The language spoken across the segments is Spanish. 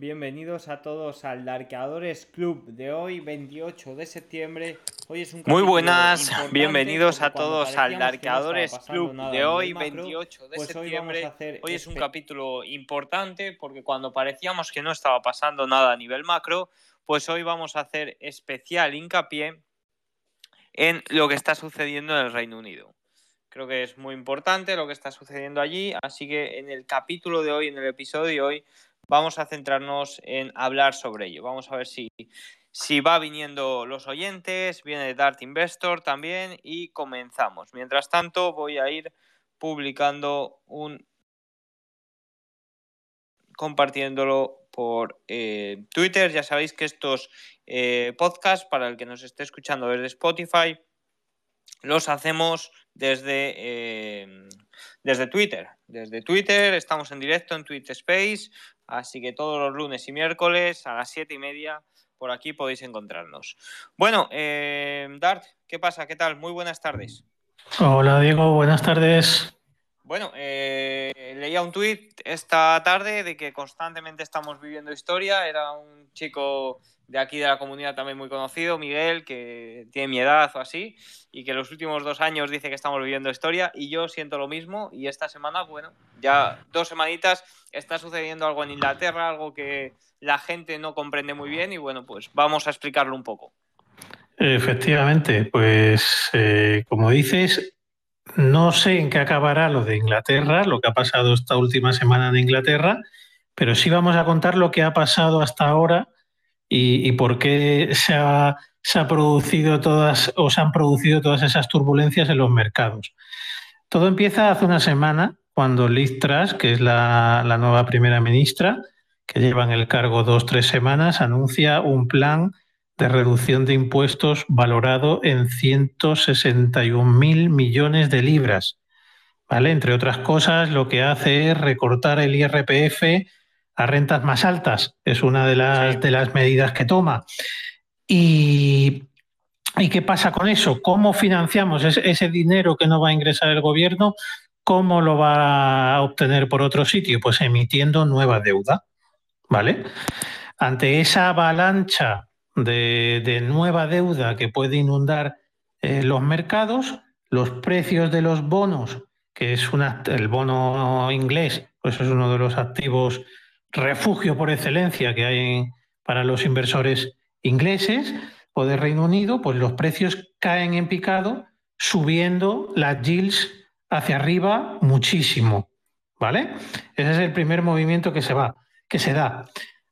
Bienvenidos a todos al Darkeadores Club de hoy, 28 de septiembre. Hoy es un Muy buenas, bienvenidos a todos al no Darkeadores estaba Club de hoy, nivel macro, 28 de pues septiembre. hacer Hoy es un capítulo importante porque cuando parecíamos que no estaba pasando nada a nivel macro, pues hoy vamos a hacer especial hincapié en lo que está sucediendo en el Reino Unido. Creo que es muy importante lo que está sucediendo allí, así que en el capítulo de hoy, en el episodio de hoy, vamos a centrarnos en hablar sobre ello. Vamos a ver si, si va viniendo los oyentes, viene Dart Investor también y comenzamos. Mientras tanto, voy a ir publicando un compartiéndolo por eh, Twitter. Ya sabéis que estos eh, podcasts, para el que nos esté escuchando desde Spotify, los hacemos desde, eh, desde Twitter. Desde Twitter estamos en directo en Twitter Space, así que todos los lunes y miércoles a las siete y media por aquí podéis encontrarnos. Bueno, eh, Dart, ¿qué pasa? ¿Qué tal? Muy buenas tardes. Hola Diego, buenas tardes. Bueno, eh, leía un tuit esta tarde de que constantemente estamos viviendo historia. Era un chico de aquí de la comunidad también muy conocido, Miguel, que tiene mi edad o así, y que los últimos dos años dice que estamos viviendo historia, y yo siento lo mismo, y esta semana, bueno, ya dos semanitas está sucediendo algo en Inglaterra, algo que la gente no comprende muy bien, y bueno, pues vamos a explicarlo un poco. Efectivamente, pues eh, como dices, no sé en qué acabará lo de Inglaterra, lo que ha pasado esta última semana en Inglaterra, pero sí vamos a contar lo que ha pasado hasta ahora y, por qué se ha, se ha producido todas o se han producido todas esas turbulencias en los mercados. Todo empieza hace una semana cuando Liz Truss, que es la, la nueva primera ministra, que lleva en el cargo dos tres semanas, anuncia un plan de reducción de impuestos valorado en 161 mil millones de libras. ¿Vale? Entre otras cosas, lo que hace es recortar el IRPF a rentas más altas. Es una de las, Sí. de las medidas que toma. Y, ¿Y qué pasa con eso? ¿Cómo financiamos ese, ese dinero que no va a ingresar el gobierno? ¿Cómo lo va a obtener por otro sitio? Pues emitiendo nueva deuda. ¿Vale? Ante esa avalancha de, nueva deuda que puede inundar eh, los mercados, los precios de los bonos, que es una, el bono inglés, pues es uno de los activos refugio por excelencia que hay para los inversores ingleses o de Reino Unido, pues los precios caen en picado, subiendo las yields hacia arriba muchísimo. ¿Vale? Ese es el primer movimiento que se va, que se da.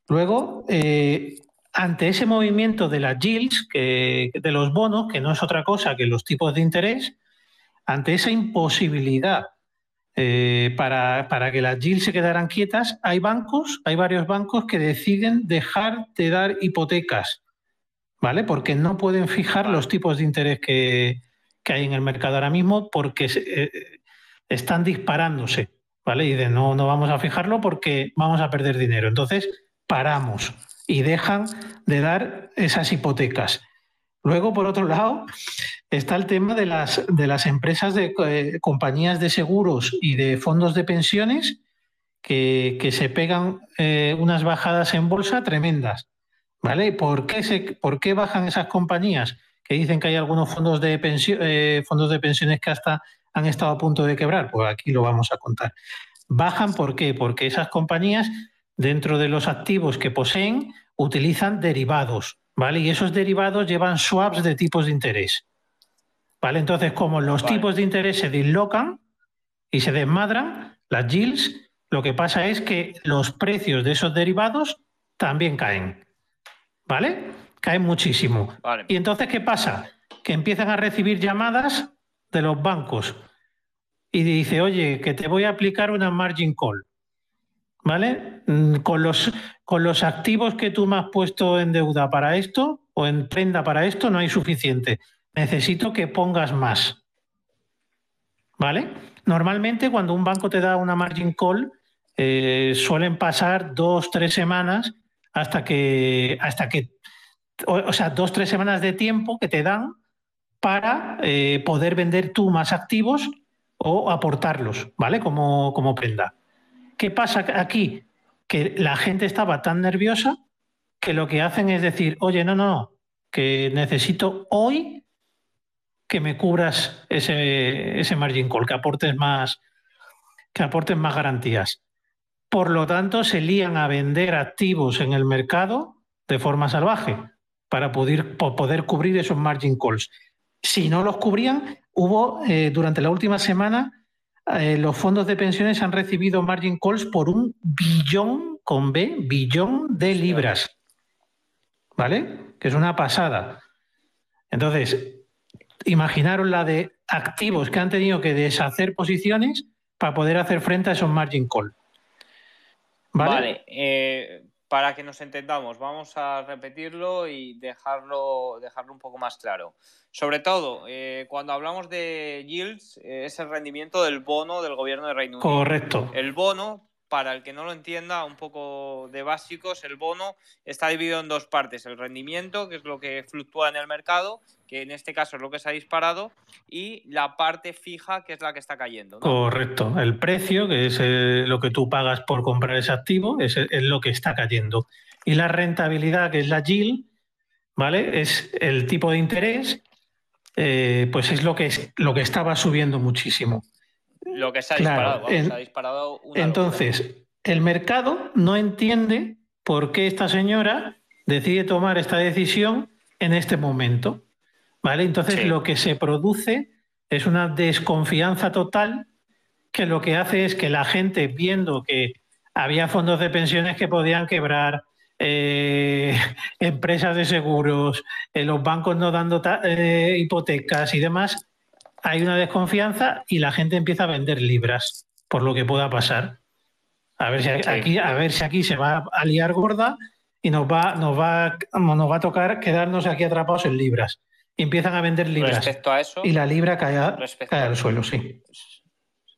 Luego, eh, ante ese movimiento de las yields, que, de los bonos, que no es otra cosa que los tipos de interés, ante esa imposibilidad eh, para, para que las yields se quedaran quietas, hay bancos, hay varios bancos que deciden dejar de dar hipotecas, ¿vale? Porque no pueden fijar los tipos de interés que, que hay en el mercado ahora mismo porque se- eh, están disparándose, ¿vale? Y de no, no vamos a fijarlo porque vamos a perder dinero. Entonces, paramos y dejan de dar esas hipotecas. Luego, por otro lado, está el tema de las, de las empresas de eh, compañías de seguros y de fondos de pensiones que, que se pegan eh, unas bajadas en bolsa tremendas. ¿Vale? ¿Por qué, se, ¿Por qué bajan esas compañías? Que dicen que hay algunos fondos de, eh, fondos de pensiones que hasta han estado a punto de quebrar. Pues aquí lo vamos a contar. Bajan ¿por qué? Porque esas compañías, dentro de los activos que poseen, utilizan derivados. ¿Vale? Y esos derivados llevan swaps de tipos de interés. ¿Vale? Entonces, como los Vale. tipos de interés se dislocan y se desmadran, las yields, lo que pasa es que los precios de esos derivados también caen. ¿Vale? Caen muchísimo. Vale. Y entonces, ¿qué pasa? Que empiezan a recibir llamadas de los bancos y dice, oye, que te voy a aplicar una margin call. ¿Vale? Mm, Con los, con los activos que tú me has puesto en deuda para esto o en prenda para esto no hay suficiente. Necesito que pongas más. ¿Vale? Normalmente cuando un banco te da una margin call, eh, suelen pasar dos, tres semanas hasta que, hasta que, o, sea, dos, tres semanas de tiempo que te dan para eh, poder vender tú más activos o aportarlos, ¿vale? Como, como prenda. ¿Qué pasa aquí? que la gente estaba tan nerviosa que lo que hacen es decir, oye, no, no, que necesito hoy que me cubras ese, ese margin call, que aportes más, que aporten más garantías. Por lo tanto, se lían a vender activos en el mercado de forma salvaje para poder, poder cubrir esos margin calls. Si no los cubrían, hubo eh, durante la última semana eh, los fondos de pensiones han recibido margin calls por un billón con B, billón de libras. ¿Vale? Que es una pasada. Entonces, imaginaron la de activos que han tenido que deshacer posiciones para poder hacer frente a esos margin calls. Vale, eh, para que nos entendamos, vamos a repetirlo y dejarlo, dejarlo un poco más claro. Sobre todo, eh, cuando hablamos de yields, eh, es el rendimiento del bono del gobierno de Reino Unido. Correcto. El bono para el que no lo entienda, un poco de básicos, el bono está dividido en dos partes. El rendimiento, que es lo que fluctúa en el mercado, que en este caso es lo que se ha disparado, y la parte fija, que es la que está cayendo. Correcto. El precio, que es eh, lo que tú pagas por comprar ese activo, es, lo que está cayendo. Y la rentabilidad, que es la yield, ¿vale? Es el tipo de interés, eh, pues es lo que, es, lo que estaba subiendo muchísimo. Lo que se ha disparado, se ha disparado Entonces, el mercado no entiende por qué esta señora decide tomar esta decisión en este momento. ¿Vale? Entonces, lo que se produce es una desconfianza total que lo que hace es que la gente, viendo que había fondos de pensiones que podían quebrar, eh, empresas de seguros, eh, los bancos no dando eh, hipotecas y demás, hay una desconfianza y la gente empieza a vender libras por lo que pueda pasar. A ver si aquí, a ver si aquí se va a liar gorda y nos va, nos va, nos va a tocar quedarnos aquí atrapados en libras. Y empiezan a vender libras. Respecto a eso. Y la libra cae, al suelo, sí.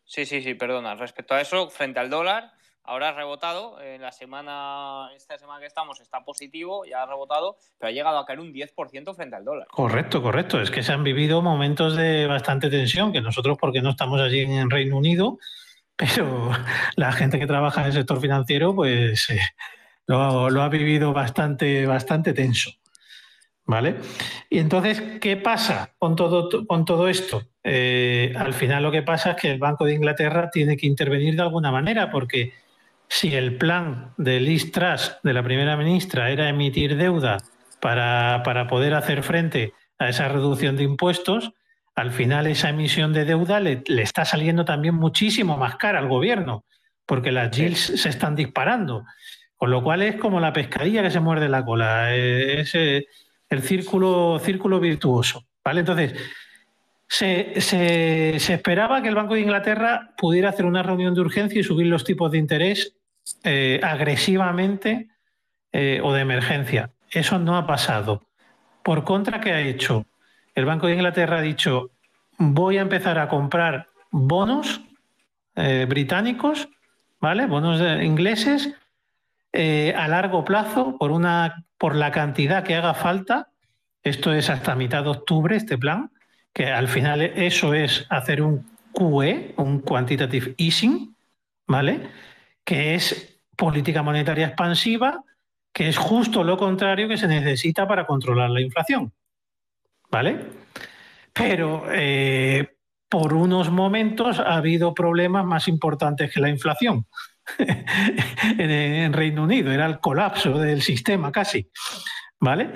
Sí, sí, sí, perdona. Respecto a eso, frente al dólar, Ahora ha rebotado, en la semana, esta semana que estamos está positivo, ya ha rebotado, pero ha llegado a caer un 10% frente al dólar. Correcto, correcto. Es que se han vivido momentos de bastante tensión, que nosotros porque no estamos allí en Reino Unido, pero la gente que trabaja en el sector financiero, pues eh, lo, ha vivido bastante, bastante tenso. ¿Vale? Y entonces, ¿qué pasa con todo, con todo esto? Eh, al final lo que pasa es que el Banco de Inglaterra tiene que intervenir de alguna manera, porque si el plan de Liz Truss, de la primera ministra, era emitir deuda para, poder hacer frente a esa reducción de impuestos, al final esa emisión de deuda le, está saliendo también muchísimo más cara al gobierno, porque las yields se están disparando. Con lo cual es como la pescadilla que se muerde la cola, eh, es eh, el círculo, círculo virtuoso. ¿vale? Entonces, se, se, esperaba que el Banco de Inglaterra pudiera hacer una reunión de urgencia y subir los tipos de interés eh, agresivamente eh, o de emergencia. Eso no ha pasado. Por contra, ¿qué ha hecho? El Banco de Inglaterra ha dicho, voy a empezar a comprar bonos eh, británicos, ¿vale? Bonos ingleses a largo plazo por, una, por la cantidad que haga falta. Esto es hasta mitad de octubre, este plan, que al final eso es hacer un QE, un quantitative easing, ¿vale? Que es política monetaria expansiva, que es justo lo contrario que se necesita para controlar la inflación. ¿Vale? Pero eh, por unos momentos ha habido problemas más importantes que la inflación en, Reino Unido. Era el colapso del sistema casi. ¿Vale?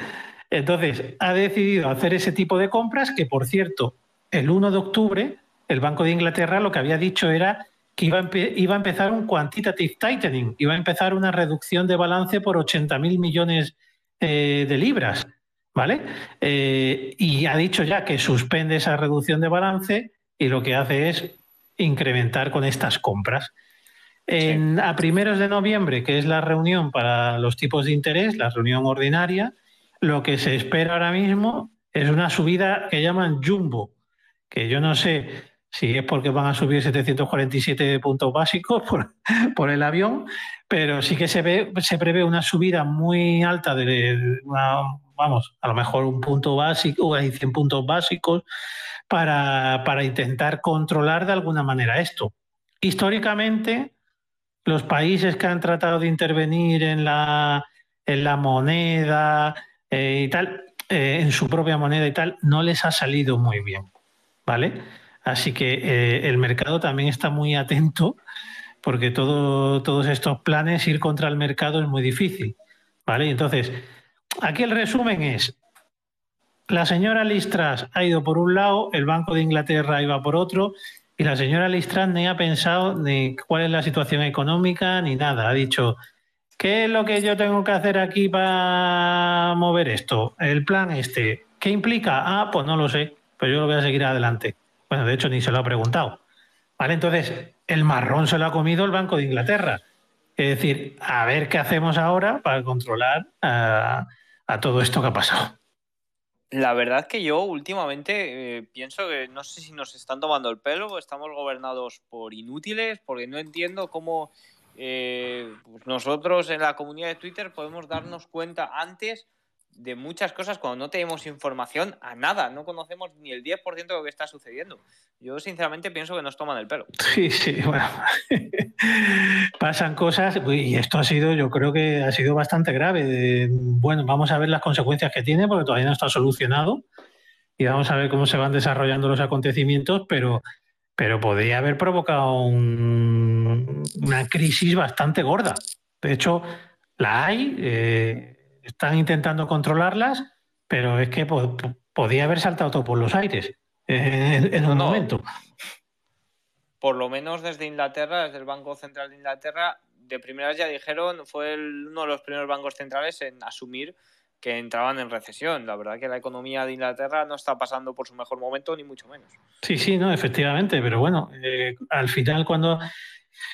Entonces, ha decidido hacer ese tipo de compras que, por cierto, el 1 de octubre, el Banco de Inglaterra lo que había dicho era que iba a, empezar un quantitative tightening, iba a empezar una reducción de balance por 80.000 millones eh, de libras, ¿vale? Eh, y ha dicho ya que suspende esa reducción de balance y lo que hace es incrementar con estas compras. a primeros de noviembre, que es la reunión para los tipos de interés, la reunión ordinaria, lo que se espera ahora mismo es una subida que llaman jumbo, que yo no sé si es porque van a subir 747 puntos básicos por, el avión, pero sí que se ve, se prevé una subida muy alta de vamos, a lo mejor un punto básico, hay 100 puntos básicos para, intentar controlar de alguna manera esto. Históricamente, los países que han tratado de intervenir en la, en la moneda eh, y tal, eh, en su propia moneda y tal, no les ha salido muy bien, ¿vale? Así que eh, el mercado también está muy atento porque todo, todos estos planes, ir contra el mercado es muy difícil, ¿vale? Entonces, aquí el resumen es, la señora Listras ha ido por un lado, el Banco de Inglaterra iba por otro, y la señora Listras ni ha pensado ni cuál es la situación económica ni nada. Ha dicho, ¿qué es lo que yo tengo que hacer aquí para mover esto? El plan este. ¿Qué implica? Ah, pues no lo sé, pero yo lo voy a seguir adelante. Bueno, de hecho ni se lo ha preguntado. Vale, entonces el marrón se lo ha comido el Banco de Inglaterra. Es decir, a ver qué hacemos ahora para controlar a, a todo esto que ha pasado. La verdad que yo últimamente eh, pienso que no sé si nos están tomando el pelo estamos gobernados por inútiles, porque no entiendo cómo eh, pues nosotros en la comunidad de Twitter podemos darnos cuenta antes de muchas cosas cuando no tenemos información a nada, no conocemos ni el 10% de lo que está sucediendo. Yo sinceramente pienso que nos toman el pelo. Sí, sí, bueno, pasan cosas y esto ha sido, yo creo que ha sido bastante grave. Bueno, vamos a ver las consecuencias que tiene porque todavía no está solucionado y vamos a ver cómo se van desarrollando los acontecimientos, pero, pero podría haber provocado una crisis bastante gorda. De hecho, la hay. Eh, están intentando controlarlas, pero es que podía haber saltado todo por los aires en, un momento. Por lo menos desde Inglaterra, desde el Banco Central de Inglaterra, de primeras ya dijeron, fue uno de los primeros bancos centrales en asumir que entraban en recesión. La verdad que la economía de Inglaterra no está pasando por su mejor momento, ni mucho menos. Sí, sí, no, efectivamente, pero bueno, eh, al final cuando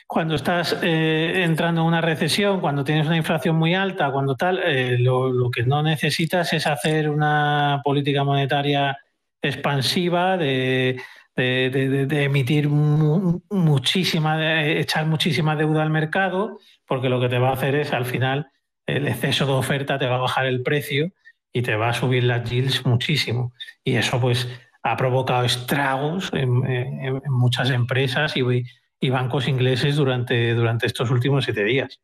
cuando estás eh, entrando en una recesión, cuando tienes una inflación muy alta, cuando tal, eh, lo, que no necesitas es hacer una política monetaria expansiva de, emitir muchísima, echar muchísima deuda al mercado, porque lo que te va a hacer es al final el exceso de oferta te va a bajar el precio y te va a subir las yields muchísimo. Y eso pues ha provocado estragos en, muchas empresas y y bancos ingleses durante, durante estos últimos siete días.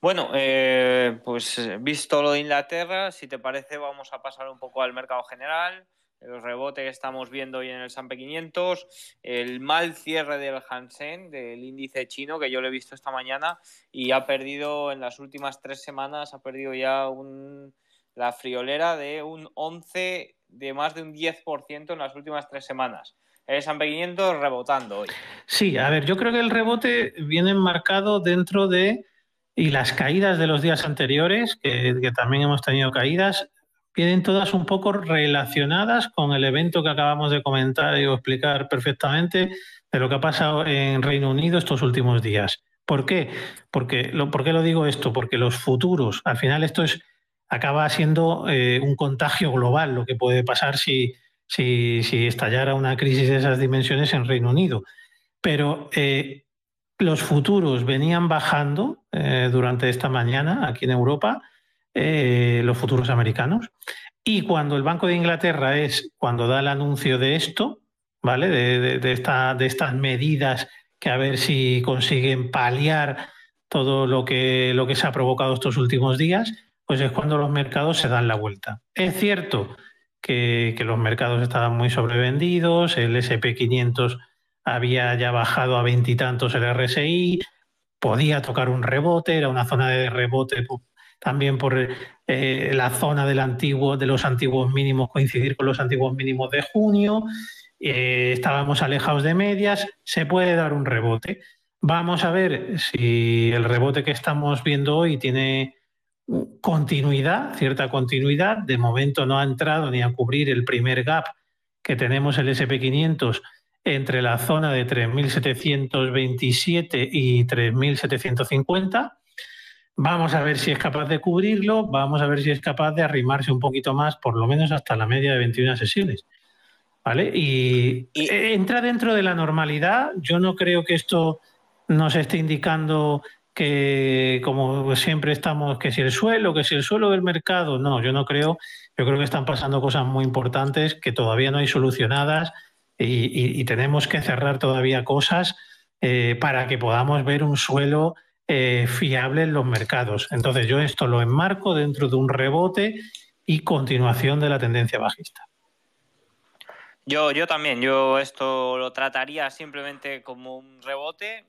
Bueno, eh, pues visto lo de Inglaterra, si te parece vamos a pasar un poco al mercado general, el rebote que estamos viendo hoy en el S&P 500, el mal cierre del Hansen, del índice chino que yo lo he visto esta mañana y ha perdido en las últimas tres semanas, ha perdido ya un, la friolera de un 11, de más de un 10% en las últimas tres semanas el S&P 500 rebotando hoy. Sí, a ver, yo creo que el rebote viene marcado dentro de y las caídas de los días anteriores, que, también hemos tenido caídas, vienen todas un poco relacionadas con el evento que acabamos de comentar y explicar perfectamente de lo que ha pasado en Reino Unido estos últimos días. ¿Por qué? Porque, lo, ¿Por qué lo digo esto? Porque los futuros, al final esto es acaba siendo eh, un contagio global, lo que puede pasar si, si, estallara una crisis de esas dimensiones en Reino Unido. Pero eh, los futuros venían bajando eh, durante esta mañana aquí en Europa, eh, los futuros americanos. Y cuando el Banco de Inglaterra es cuando da el anuncio de esto, ¿vale? De, de, esta, de estas medidas que a ver si consiguen paliar todo lo que, lo que se ha provocado estos últimos días, pues es cuando los mercados se dan la vuelta. Es cierto que, los mercados estaban muy sobrevendidos, el SP500 había ya bajado a veintitantos el RSI, podía tocar un rebote, era una zona de rebote también por eh, la zona de los antiguos mínimos, coincidir con los antiguos mínimos de junio, eh, estábamos alejados de medias, se puede dar un rebote. Vamos a ver si el rebote que estamos viendo hoy tiene continuidad, cierta continuidad. De momento no ha entrado ni a cubrir el primer gap que tenemos el SP500 entre la zona de 3.727 y 3.750. Vamos a ver si es capaz de cubrirlo, vamos a ver si es capaz de arrimarse un poquito más, por lo menos hasta la media de 21 sesiones. ¿Vale? Y, y entra dentro de la normalidad. Yo no creo que esto nos esté indicando que como siempre estamos, que si el suelo, que si el suelo del mercado, no, yo no creo, yo creo que están pasando cosas muy importantes que todavía no hay solucionadas y, tenemos que cerrar todavía cosas eh, para que podamos ver un suelo eh, fiable en los mercados. Entonces yo esto lo enmarco dentro de un rebote y continuación de la tendencia bajista. Yo, yo también, yo esto lo trataría simplemente como un rebote.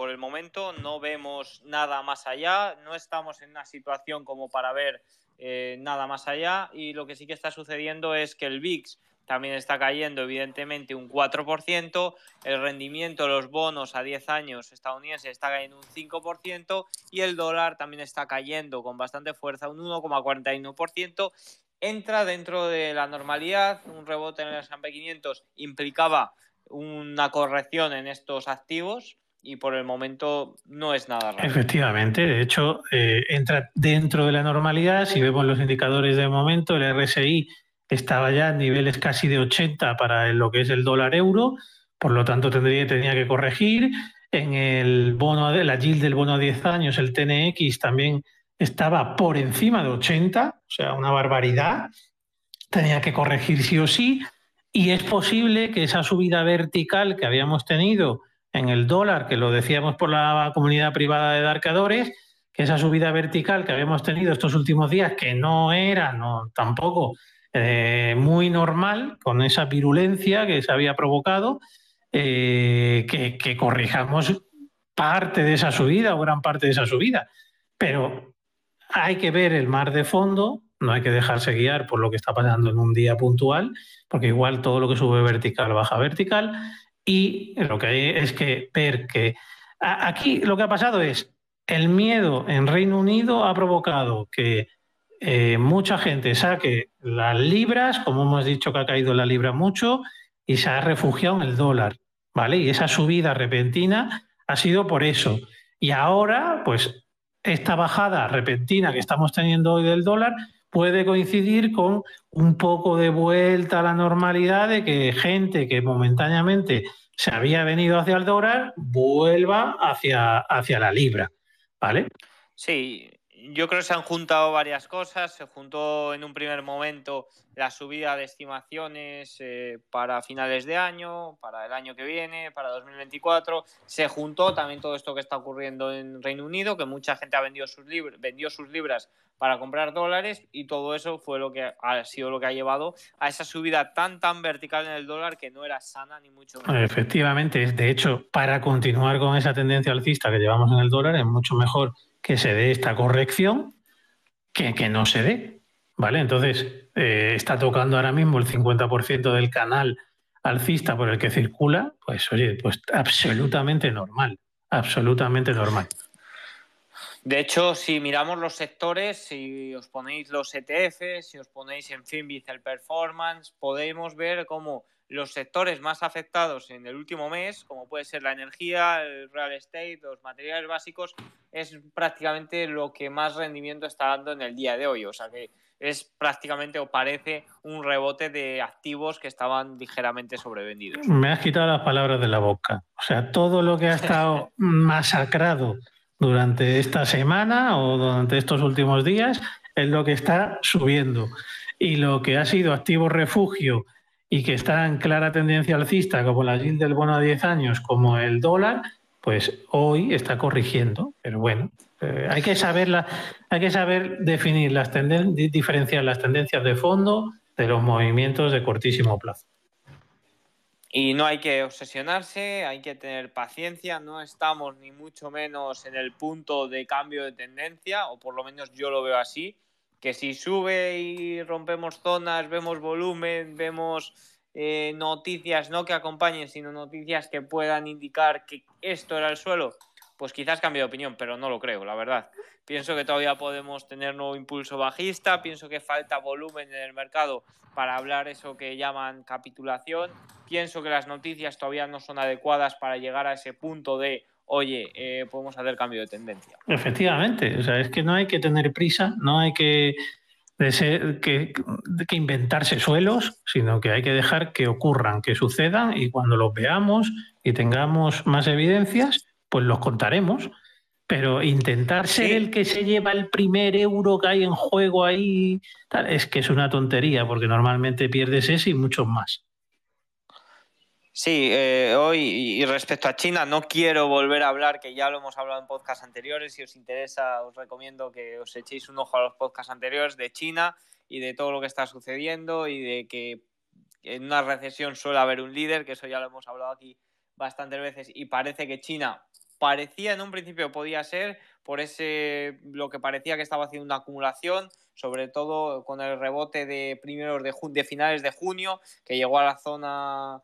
Por el momento no vemos nada más allá, no estamos en una situación como para ver eh, nada más allá y lo que sí que está sucediendo es que el VIX también está cayendo evidentemente un 4%, el rendimiento de los bonos a 10 años estadounidenses está cayendo un 5% y el dólar también está cayendo con bastante fuerza un 1,41% entra dentro de la normalidad. Un rebote en el S&P 500 implicaba una corrección en estos activos y por el momento no es nada raro. Efectivamente, de hecho, eh, entra dentro de la normalidad. Si vemos los indicadores de momento, el RSI estaba ya en niveles casi de 80 para lo que es el dólar euro, por lo tanto tendría, tenía que corregir. En el bono, la yield del bono a 10 años, el TNX también estaba por encima de 80, o sea, una barbaridad. Tenía que corregir sí o sí. Y es posible que esa subida vertical que habíamos tenido en el dólar, que lo decíamos por la comunidad privada de darcadores, que esa subida vertical que habíamos tenido estos últimos días, que no era no, tampoco eh, muy normal, con esa virulencia que se había provocado, eh, que corrijamos parte de esa subida o gran parte de esa subida. Pero hay que ver el mar de fondo, no hay que dejarse guiar por lo que está pasando en un día puntual, porque igual todo lo que sube vertical baja vertical. Y lo que hay es que ver que aquí lo que ha pasado es el miedo en Reino Unido ha provocado que eh, mucha gente saque las libras, como hemos dicho que ha caído la libra mucho, y se ha refugiado en el dólar, ¿vale? Y esa subida repentina ha sido por eso. Y ahora, pues esta bajada repentina que estamos teniendo hoy del dólar puede coincidir con un poco de vuelta a la normalidad de que gente que momentáneamente se había venido hacia el dólar vuelva hacia, hacia la libra. ¿Vale? Sí, yo creo que se han juntado varias cosas. Se juntó en un primer momento la subida de estimaciones eh, para finales de año, para el año que viene, para 2024. Se juntó también todo esto que está ocurriendo en Reino Unido, que mucha gente ha vendido sus, vendió sus libras para comprar dólares y todo eso fue lo que ha sido lo que ha llevado a esa subida tan tan vertical en el dólar que no era sana ni mucho menos. Efectivamente, de hecho, para continuar con esa tendencia alcista que llevamos en el dólar es mucho mejor que se dé esta corrección que, que no se dé. ¿Vale? Entonces, eh, está tocando ahora mismo el 50% del canal alcista por el que circula, pues oye, pues absolutamente normal, absolutamente normal. De hecho, si miramos los sectores, si os ponéis los ETF, si os ponéis en Finbiz el performance, podemos ver cómo los sectores más afectados en el último mes, como puede ser la energía, el real estate, los materiales básicos, es prácticamente lo que más rendimiento está dando en el día de hoy. O sea que es prácticamente o parece un rebote de activos que estaban ligeramente sobrevendidos. Me has quitado las palabras de la boca. O sea, todo lo que ha estado masacrado durante esta semana o durante estos últimos días es lo que está subiendo. Y lo que ha sido activo refugio y que está en clara tendencia alcista, como la yield del bono a 10 años, como el dólar, pues hoy está corrigiendo. Pero bueno, eh, hay, que saber hay que saber definir las tendencias, diferenciar las tendencias de fondo de los movimientos de cortísimo plazo. Y no hay que obsesionarse, hay que tener paciencia, no estamos ni mucho menos en el punto de cambio de tendencia, o por lo menos yo lo veo así que si sube y rompemos zonas, vemos volumen, vemos eh, noticias, no que acompañen, sino noticias que puedan indicar que esto era el suelo, pues quizás cambie de opinión, pero no lo creo, la verdad. Pienso que todavía podemos tener nuevo impulso bajista, pienso que falta volumen en el mercado para hablar eso que llaman capitulación, pienso que las noticias todavía no son adecuadas para llegar a ese punto de oye, eh, podemos hacer cambio de tendencia. Efectivamente, o sea, es que no hay que tener prisa, no hay que, que, que, inventarse suelos, sino que hay que dejar que ocurran, que sucedan y cuando los veamos y tengamos más evidencias, pues los contaremos. Pero intentar ser el que se lleva el primer euro que hay en juego ahí, tal, es que es una tontería, porque normalmente pierdes ese y muchos más. Sí, eh, hoy y respecto a China no quiero volver a hablar, que ya lo hemos hablado en podcasts anteriores. Si os interesa, os recomiendo que os echéis un ojo a los podcasts anteriores de China y de todo lo que está sucediendo y de que en una recesión suele haber un líder, que eso ya lo hemos hablado aquí bastantes veces y parece que China parecía en un principio podía ser por ese lo que parecía que estaba haciendo una acumulación, sobre todo con el rebote de primeros de, de finales de junio que llegó a la zona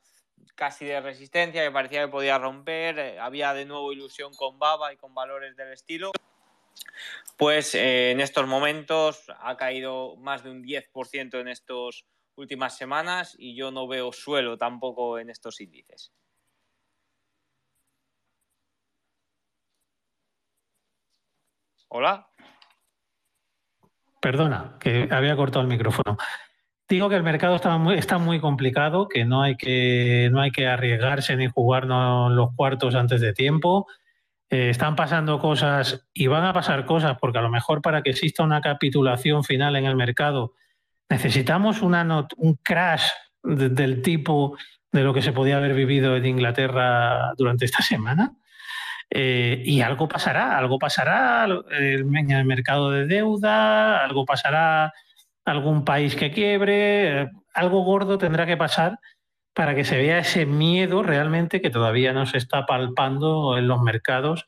casi de resistencia que parecía que podía romper, eh, había de nuevo ilusión con Baba y con valores del estilo. Pues eh, en estos momentos ha caído más de un 10% en estas últimas semanas y yo no veo suelo tampoco en estos índices. Hola. Perdona, que había cortado el micrófono. Digo que el mercado está muy, está muy complicado, que no hay que, no hay que arriesgarse ni jugarnos los cuartos antes de tiempo. Eh, están pasando cosas y van a pasar cosas porque a lo mejor para que exista una capitulación final en el mercado necesitamos una un crash del tipo de lo que se podía haber vivido en Inglaterra durante esta semana. Eh, y algo pasará, algo pasará en el mercado de deuda, algo pasará algún país que quiebre, algo gordo tendrá que pasar para que se vea ese miedo realmente que todavía no se está palpando en los mercados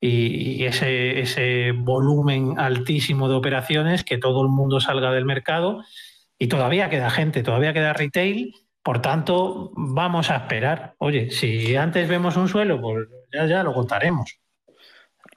y, ese, ese volumen altísimo de operaciones, que todo el mundo salga del mercado y todavía queda gente, todavía queda retail, por tanto vamos a esperar. Oye, si antes vemos un suelo, pues ya, ya lo contaremos.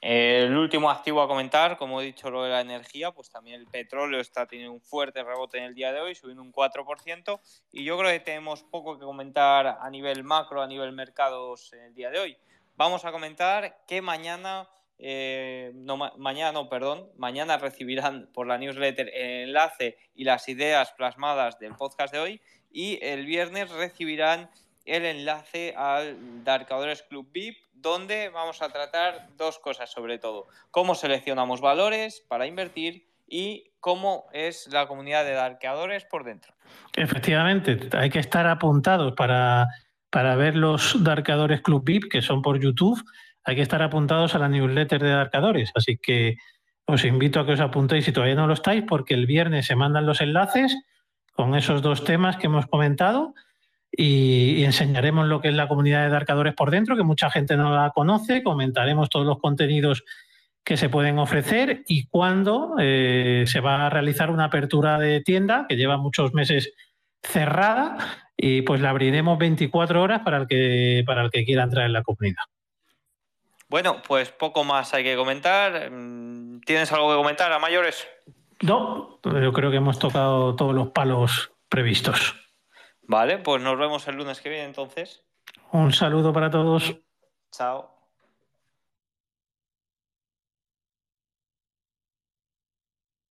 El último activo a comentar, como he dicho, lo de la energía, pues también el petróleo está teniendo un fuerte rebote en el día de hoy, subiendo un 4%, y yo creo que tenemos poco que comentar a nivel macro, a nivel mercados en el día de hoy. Vamos a comentar que mañana, eh, mañana no, perdón, mañana recibirán por la newsletter el enlace y las ideas plasmadas del podcast de hoy, y el viernes recibirán el enlace al Darkadores Club VIP, donde vamos a tratar dos cosas sobre todo. Cómo seleccionamos valores para invertir y cómo es la comunidad de darkeadores por dentro. Efectivamente, hay que estar apuntados para, para ver los Darkadores Club VIP, que son por YouTube. Hay que estar apuntados a la newsletter de Darkadores. Así que os invito a que os apuntéis si todavía no lo estáis, porque el viernes se mandan los enlaces con esos dos temas que hemos comentado y, enseñaremos lo que es la comunidad de Darkadores por dentro, que mucha gente no la conoce, comentaremos todos los contenidos que se pueden ofrecer y cuándo eh, se va a realizar una apertura de tienda que lleva muchos meses cerrada y pues la abriremos 24 horas para el que para el que quiera entrar en la comunidad. Bueno, pues poco más hay que comentar. ¿Tienes algo que comentar a mayores? No, yo creo que hemos tocado todos los palos previstos. Vale, pues nos vemos el lunes que viene entonces. Un saludo para todos. Chao.